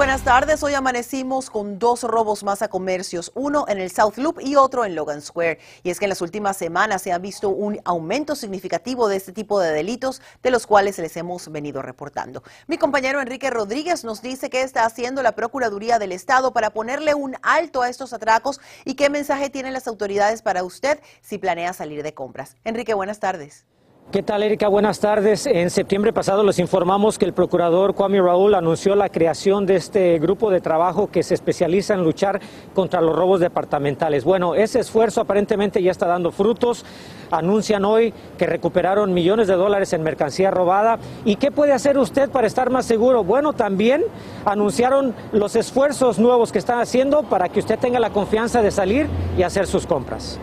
Buenas tardes. Hoy amanecimos con dos robos más a comercios, uno en el South Loop y otro en Logan Square. Y es que en las últimas semanas se ha visto un aumento significativo de este tipo de delitos, de los cuales les hemos venido reportando. Mi compañero Enrique Rodríguez nos dice qué está haciendo la Procuraduría del Estado para ponerle un alto a estos atracos y qué mensaje tienen las autoridades para usted si planea salir de compras. Enrique, buenas tardes. ¿Qué tal, Erika? Buenas tardes. En septiembre pasado les informamos que el procurador Kwame Raúl anunció la creación de este grupo de trabajo que se especializa en luchar contra los robos departamentales. Bueno, ese esfuerzo aparentemente ya está dando frutos. Anuncian hoy que recuperaron millones de dólares en mercancía robada. ¿Y qué puede hacer usted para estar más seguro? Bueno, también anunciaron los esfuerzos nuevos que están haciendo para que usted tenga la confianza de salir y hacer sus compras.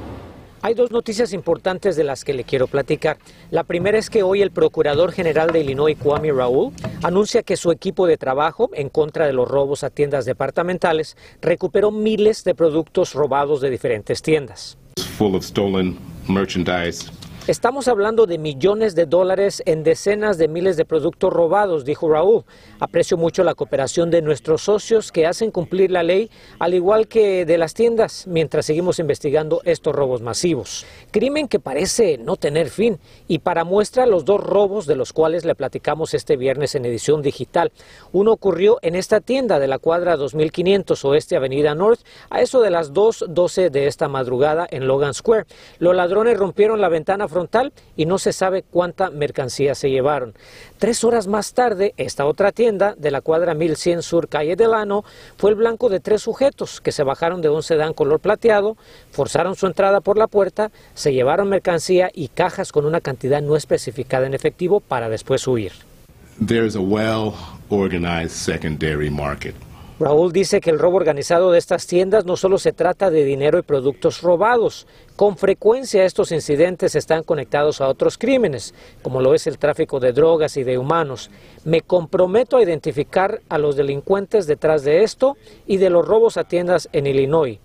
Hay dos noticias importantes de las que le quiero platicar. La primera es que hoy el Procurador General de Illinois, Kwame Raúl, anuncia que su equipo de trabajo en contra de los robos a tiendas departamentales recuperó miles de productos robados de diferentes tiendas. Estamos hablando de millones de dólares en decenas de miles de productos robados, dijo Raúl. Aprecio mucho la cooperación de nuestros socios que hacen cumplir la ley, al igual que de las tiendas, mientras seguimos investigando estos robos masivos. Crimen que parece no tener fin. Y para muestra los dos robos de los cuales le platicamos este viernes en edición digital. Uno ocurrió en esta tienda de la cuadra 2500 Oeste Avenida North, a eso de las 2.12 de esta madrugada en Logan Square. Los ladrones rompieron la ventana y no se sabe cuánta mercancía se llevaron. Tres horas más tarde, esta otra tienda de la cuadra 1100 Sur Calle Delano fue el blanco de tres sujetos que se bajaron de un sedán color plateado, forzaron su entrada por la puerta, se llevaron mercancía y cajas con una cantidad no especificada en efectivo para después huir. There is a well organized secondary market. Raúl dice que el robo organizado de estas tiendas no solo se trata de dinero y productos robados. Con frecuencia estos incidentes están conectados a otros crímenes, como lo es el tráfico de drogas y de humanos. Me comprometo a identificar a los delincuentes detrás de esto y de los robos a tiendas en Illinois.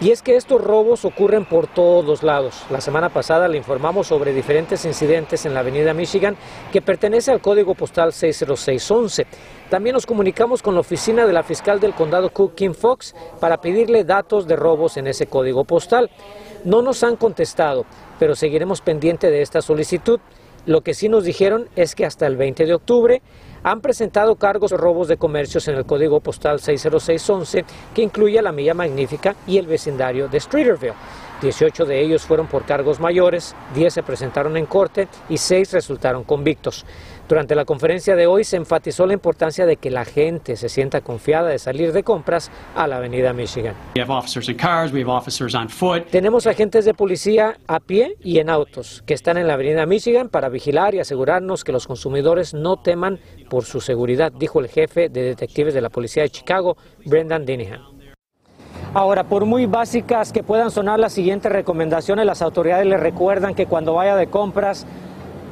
Y es que estos robos ocurren por todos lados. La semana pasada le informamos sobre diferentes incidentes en la avenida Michigan que pertenece al código postal 60611. También nos comunicamos con la oficina de la fiscal del condado Cook, Kim Fox, para pedirle datos de robos en ese código postal. No nos han contestado, pero seguiremos pendiente de esta solicitud. Lo que sí nos dijeron es que hasta el 20 de octubre han presentado cargos de robos de comercios en el código postal 60611, que incluye la Milla Magnífica y el vecindario de Streeterville. 18 de ellos fueron por cargos mayores, 10 se presentaron en corte y 6 resultaron convictos. Durante la conferencia de hoy se enfatizó la importancia de que la gente se sienta confiada de salir de compras a la avenida Michigan. Tenemos agentes de policía a pie y en autos que están en la avenida Michigan para vigilar y asegurarnos que los consumidores no teman por su seguridad, dijo el jefe de detectives de la policía de Chicago, Brendan Dinihan. Ahora, por muy básicas que puedan sonar las siguientes recomendaciones, las autoridades le recuerdan que cuando vaya de compras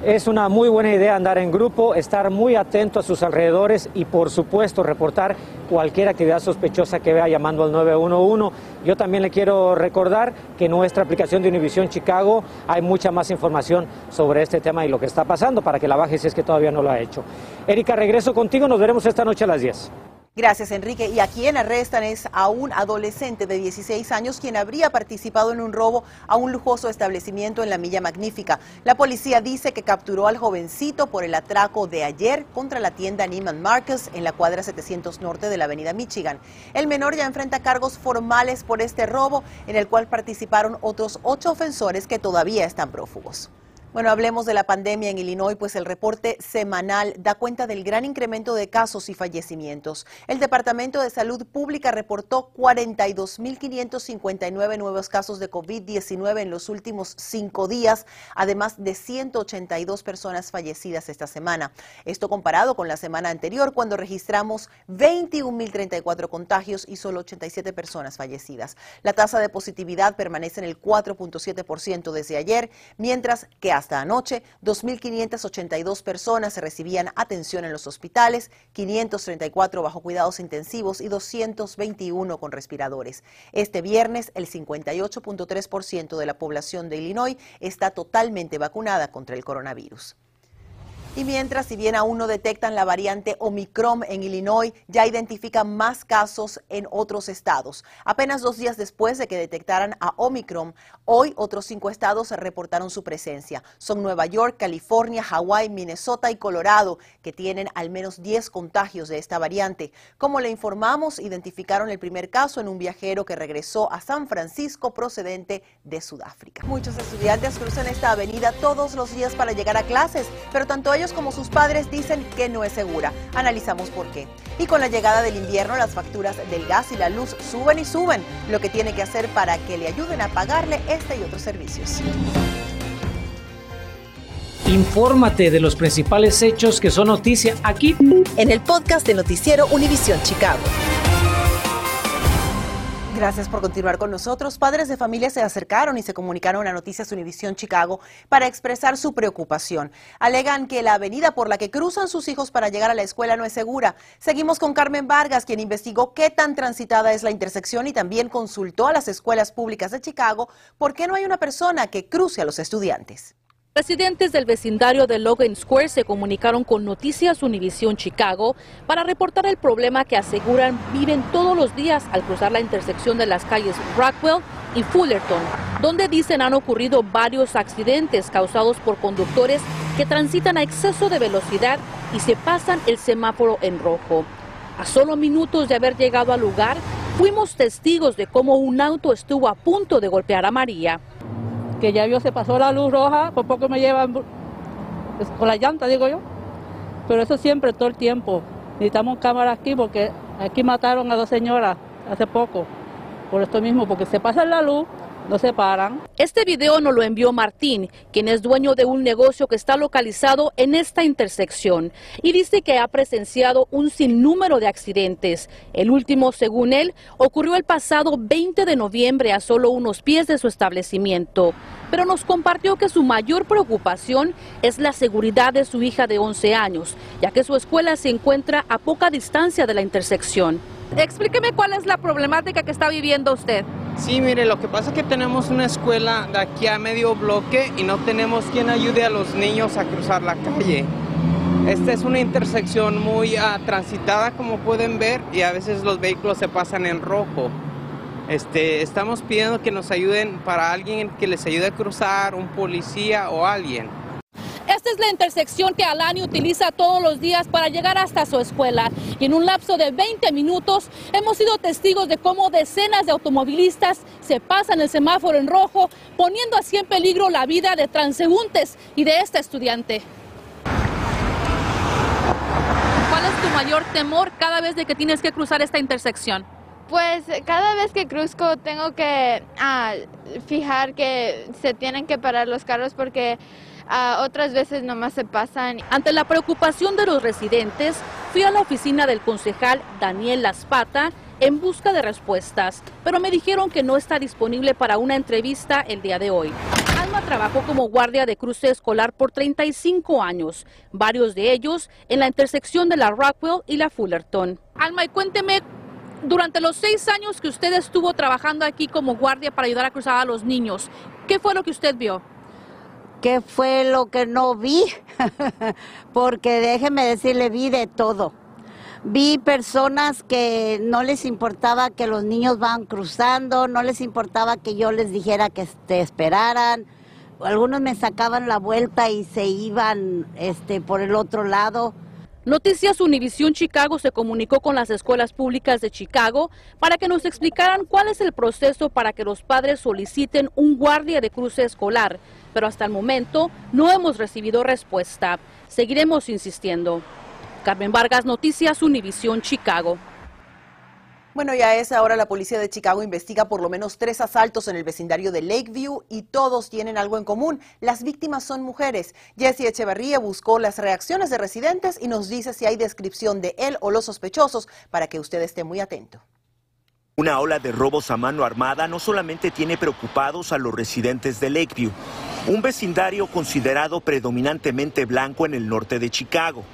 es una muy buena idea andar en grupo, estar muy atento a sus alrededores y por supuesto reportar cualquier actividad sospechosa que vea llamando al 911. Yo también le quiero recordar que en nuestra aplicación de Univision Chicago hay mucha más información sobre este tema y lo que está pasando para que la baje si es que todavía no lo ha hecho. Erika, regreso contigo, nos veremos esta noche a las 10. Gracias, Enrique. Y a quien arrestan es a un adolescente de 16 años quien habría participado en un robo a un lujoso establecimiento en la Milla Magnífica. La policía dice que capturó al jovencito por el atraco de ayer contra la tienda Neiman Marcus en la cuadra 700 norte de la avenida Michigan. El menor ya enfrenta cargos formales por este robo en el cual participaron otros ocho ofensores que todavía están prófugos. Bueno, hablemos de la pandemia en Illinois, pues el reporte semanal da cuenta del gran incremento de casos y fallecimientos. El Departamento de Salud Pública reportó 42.559 nuevos casos de COVID-19 en los últimos cinco días, además de 182 personas fallecidas esta semana. Esto comparado con la semana anterior, cuando registramos 21.034 contagios y solo 87 personas fallecidas. La tasa de positividad permanece en el 4.7% desde ayer, mientras que Hasta anoche, 2.582 personas recibían atención en los hospitales, 534 bajo cuidados intensivos y 221 con respiradores. Este viernes, el 58.3% de la población de Illinois está totalmente vacunada contra el coronavirus. Y mientras, si bien aún no detectan la variante Omicron en Illinois, ya identifican más casos en otros estados. Apenas dos días después de que detectaran a Omicron, hoy otros cinco estados reportaron su presencia. Son Nueva York, California, Hawái, Minnesota y Colorado, que tienen al menos 10 contagios de esta variante. Como le informamos, identificaron el primer caso en un viajero que regresó a San Francisco procedente de Sudáfrica. Muchos estudiantes cruzan esta avenida todos los días para llegar a clases, pero tanto ellos como sus padres dicen que no es segura. Analizamos por qué. Y con la llegada del invierno, las facturas del gas y la luz suben y suben, lo que tiene que hacer para que le ayuden a pagarle este y otros servicios. Infórmate de los principales hechos que son noticia aquí en el podcast de Noticiero Univisión Chicago. Gracias por continuar con nosotros. Padres de familia se acercaron y se comunicaron a Noticias Univisión Chicago para expresar su preocupación. Alegan que la avenida por la que cruzan sus hijos para llegar a la escuela no es segura. Seguimos con Carmen Vargas, quien investigó qué tan transitada es la intersección y también consultó a las escuelas públicas de Chicago por qué no hay una persona que cruce a los estudiantes. Residentes del vecindario de Logan Square se comunicaron con Noticias Univisión Chicago para reportar el problema que aseguran viven todos los días al cruzar la intersección de las calles Rockwell y Fullerton, donde dicen han ocurrido varios accidentes causados por conductores que transitan a exceso de velocidad y se pasan el semáforo en rojo. A solo minutos de haber llegado al lugar, fuimos testigos de cómo un auto estuvo a punto de golpear a María que ya vio, se pasó la luz roja, por poco me llevan con la llanta, digo yo. Pero eso siempre, todo el tiempo. Necesitamos cámaras aquí porque aquí mataron a dos señoras hace poco. Por esto mismo, porque se pasa la luz no se paran. Este video nos lo envió Martín, quien es dueño de un negocio que está localizado en esta intersección y dice que ha presenciado un sinnúmero de accidentes. El último, según él, ocurrió el pasado 20 de noviembre a solo unos pies de su establecimiento, pero nos compartió que su mayor preocupación es la seguridad de su hija de 11 años, ya que su escuela se encuentra a poca distancia de la intersección. Explíqueme cuál es la problemática que está viviendo usted. Sí, mire, lo que pasa es que tenemos una escuela de aquí a medio bloque y no tenemos quien ayude a los niños a cruzar la calle. Esta es una intersección muy uh, transitada, como pueden ver, y a veces los vehículos se pasan en rojo. Este, estamos pidiendo que nos ayuden para alguien que les ayude a cruzar, un policía o alguien. Esta es la intersección que Alani utiliza todos los días para llegar hasta su escuela. Y en un lapso de 20 minutos hemos sido testigos de cómo decenas de automovilistas se pasan el semáforo en rojo, poniendo así en peligro la vida de transeúntes y de esta estudiante. ¿Cuál es tu mayor temor cada vez de que tienes que cruzar esta intersección? Pues cada vez que cruzco tengo que ah, fijar que se tienen que parar los carros porque otras veces nomás se pasan. Ante la preocupación de los residentes, fui a la oficina del concejal Daniel Laspata en busca de respuestas, pero me dijeron que no está disponible para una entrevista el día de hoy. Alma trabajó como guardia de cruce escolar por 35 años, varios de ellos en la intersección de la Rockwell y la Fullerton. Alma, y cuénteme, durante los seis años que usted estuvo trabajando aquí como guardia para ayudar a cruzar a los niños, ¿qué fue lo que usted vio? ¿Qué fue lo que no vi? Porque déjeme decirle, vi de todo. Vi personas que no les importaba que los niños van cruzando, no les importaba que yo les dijera que te esperaran. Algunos me sacaban la vuelta y se iban este, por el otro lado. Noticias Univisión Chicago se comunicó con las escuelas públicas de Chicago para que nos explicaran cuál es el proceso para que los padres soliciten un guardia de cruce escolar, pero hasta el momento no hemos recibido respuesta. Seguiremos insistiendo. Carmen Vargas, Noticias Univisión Chicago. Bueno, ya es ahora la policía de Chicago investiga por lo menos tres asaltos en el vecindario de Lakeview y todos tienen algo en común. Las víctimas son mujeres. Jesse Echeverría buscó las reacciones de residentes y nos dice si hay descripción de él o los sospechosos para que usted esté muy atento. Una ola de robos a mano armada no solamente tiene preocupados a los residentes de Lakeview. Un vecindario considerado predominantemente blanco en el norte de Chicago,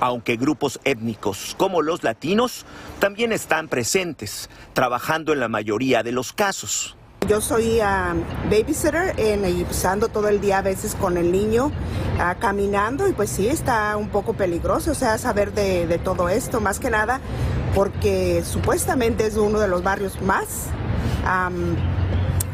aunque grupos étnicos como los latinos también están presentes, trabajando en la mayoría de los casos. Yo soy um, babysitter en, y ando todo el día a veces con el niño uh, caminando y pues sí está un poco peligroso, o sea, saber de, todo esto, más que nada porque supuestamente es uno de los barrios más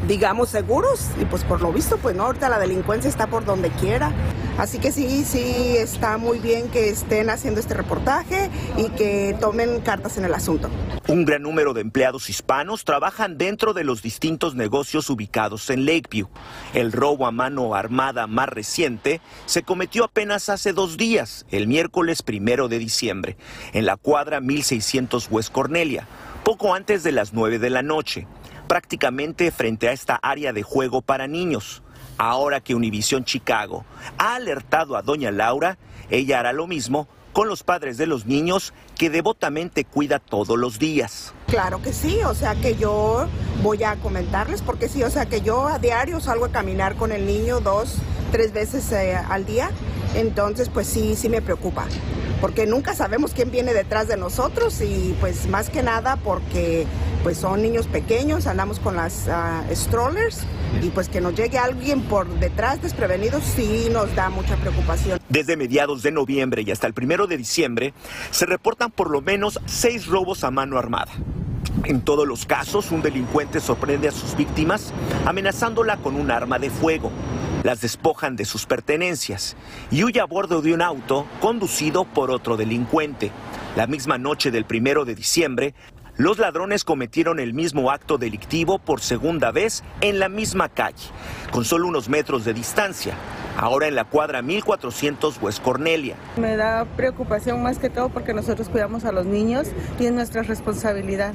digamos, seguros y pues por lo visto, pues no, ahorita la delincuencia está por donde quiera. Así que sí, sí, está muy bien que estén haciendo este reportaje y que tomen cartas en el asunto. Un gran número de empleados hispanos trabajan dentro de los distintos negocios ubicados en Lakeview. El robo a mano armada más reciente se cometió apenas hace dos días, el miércoles primero de diciembre, en la cuadra 1600 West Cornelia, poco antes de las 9 de la noche prácticamente frente a esta área de juego para niños. Ahora que Univision Chicago ha alertado a doña Laura, ella hará lo mismo con los padres de los niños que devotamente cuida todos los días. Claro que sí, o sea que yo voy a comentarles porque sí, o sea que yo a diario salgo a caminar con el niño dos, tres veces eh, al día, entonces pues sí, sí me preocupa porque nunca sabemos quién viene detrás de nosotros y pues más que nada porque pues son niños pequeños, andamos con las uh, strollers y pues que nos llegue alguien por detrás desprevenidos sí nos da mucha preocupación. Desde mediados de noviembre y hasta el primero de diciembre se reportan por lo menos seis robos a mano armada. En todos los casos, un delincuente sorprende a sus víctimas amenazándola con un arma de fuego las despojan de sus pertenencias y huye a bordo de un auto conducido por otro delincuente. La misma noche del primero de diciembre, los ladrones cometieron el mismo acto delictivo por segunda vez en la misma calle, con solo unos metros de distancia, ahora en la cuadra 1400 West Cornelia. Me da preocupación más que todo porque nosotros cuidamos a los niños y es nuestra responsabilidad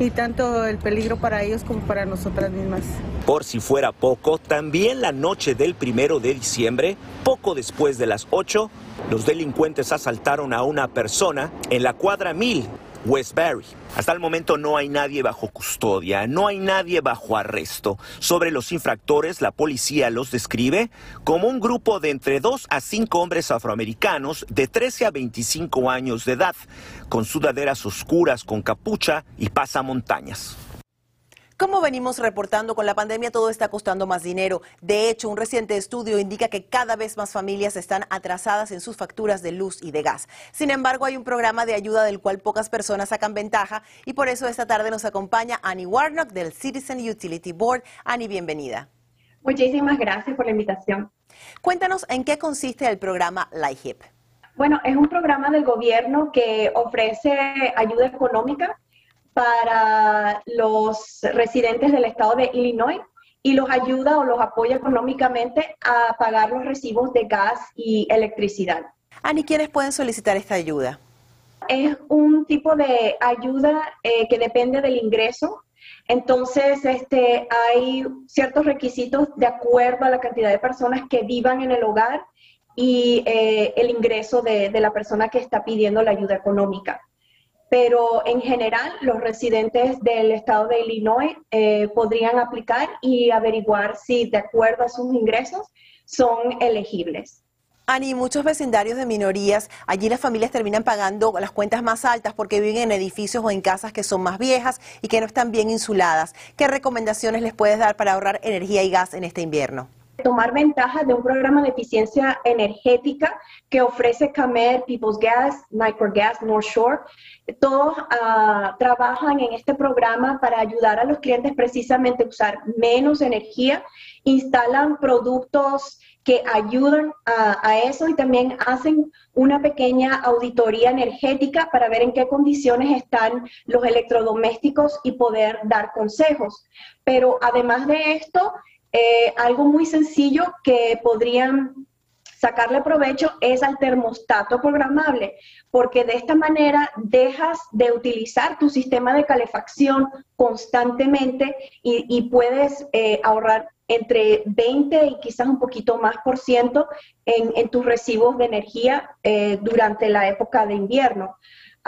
y tanto el peligro para ellos como para nosotras mismas. Por si fuera poco, también la noche del primero de diciembre, poco después de las 8, los delincuentes asaltaron a una persona en la cuadra 1000 Westbury. Hasta el momento no hay nadie bajo custodia, no hay nadie bajo arresto. Sobre los infractores, la policía los describe como un grupo de entre 2 a 5 hombres afroamericanos de 13 a 25 años de edad, con sudaderas oscuras con capucha y pasamontañas. Como venimos reportando, con la pandemia todo está costando más dinero. De hecho, un reciente estudio indica que cada vez más familias están atrasadas en sus facturas de luz y de gas. Sin embargo, hay un programa de ayuda del cual pocas personas sacan ventaja y por eso esta tarde nos acompaña Annie Warnock del Citizen Utility Board. Annie, bienvenida. Muchísimas gracias por la invitación. Cuéntanos en qué consiste el programa LIHEAP. Bueno, es un programa del gobierno que ofrece ayuda económica para los residentes del estado de Illinois y los ayuda o los apoya económicamente a pagar los recibos de gas y electricidad. Ani, ¿quiénes pueden solicitar esta ayuda? Es un tipo de ayuda eh, que depende del ingreso. Entonces, este, hay ciertos requisitos de acuerdo a la cantidad de personas que vivan en el hogar y eh, el ingreso de, de la persona que está pidiendo la ayuda económica pero en general los residentes del estado de Illinois eh, podrían aplicar y averiguar si de acuerdo a sus ingresos son elegibles. Ani, muchos vecindarios de minorías, allí las familias terminan pagando las cuentas más altas porque viven en edificios o en casas que son más viejas y que no están bien insuladas. ¿Qué recomendaciones les puedes dar para ahorrar energía y gas en este invierno? Tomar ventaja de un programa de eficiencia energética que ofrece CAMER, People's Gas, Microgas, North Shore. Todos uh, trabajan en este programa para ayudar a los clientes precisamente a usar menos energía, instalan productos que ayudan a, a, eso y también hacen una pequeña auditoría energética para ver en qué condiciones están los electrodomésticos y poder dar consejos. Pero además de esto, eh, algo muy sencillo que podrían sacarle provecho es al termostato programable, porque de esta manera dejas de utilizar tu sistema de calefacción constantemente y, puedes eh, ahorrar entre 20 y quizás un poquito más por ciento en, tus recibos de energía eh, durante la época de invierno.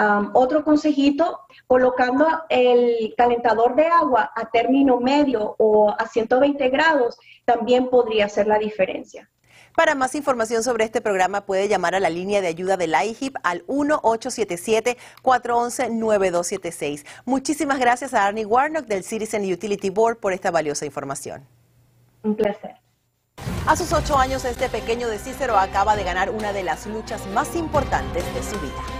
Um, otro consejito, colocando el calentador de agua a término medio o a 120 grados, también podría hacer la diferencia. Para más información sobre este programa puede llamar a la línea de ayuda del IHIP al 1-877-411-9276. Muchísimas gracias a Arnie Warnock del Citizen Utility Board por esta valiosa información. Un placer. A sus ocho años, este pequeño de Cícero acaba de ganar una de las luchas más importantes de su vida.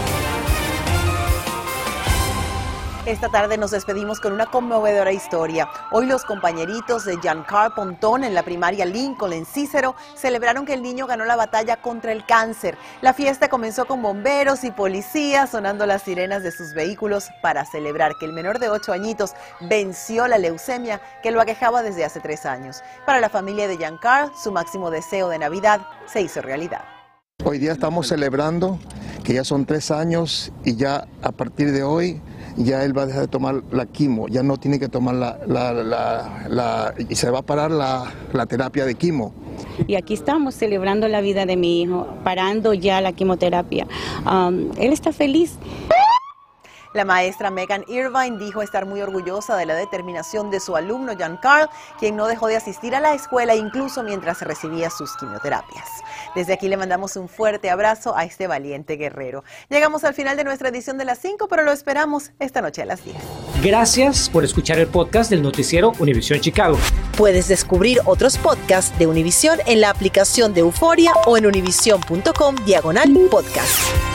Esta tarde nos despedimos con una conmovedora historia. Hoy los compañeritos de Giancarlo Pontón en la primaria Lincoln en Cícero celebraron que el niño ganó la batalla contra el cáncer. La fiesta comenzó con bomberos y policías sonando las sirenas de sus vehículos para celebrar que el menor de ocho añitos venció la leucemia que lo aquejaba desde hace tres años. Para la familia de Giancarlo, su máximo deseo de Navidad se hizo realidad. Hoy día estamos celebrando que ya son tres años y ya a partir de hoy ya él va a dejar de tomar la quimo, ya no tiene que tomar la, y se va a parar la, terapia de quimo. Y aquí estamos celebrando la vida de mi hijo, parando ya la quimioterapia. Um, él está feliz. La maestra Megan Irvine dijo estar muy orgullosa de la determinación de su alumno Jan Carl, quien no dejó de asistir a la escuela incluso mientras recibía sus quimioterapias. Desde aquí le mandamos un fuerte abrazo a este valiente guerrero. Llegamos al final de nuestra edición de las 5, pero lo esperamos esta noche a las 10. Gracias por escuchar el podcast del noticiero Univisión Chicago. Puedes descubrir otros podcasts de Univisión en la aplicación de Euforia o en univision.com diagonal podcast.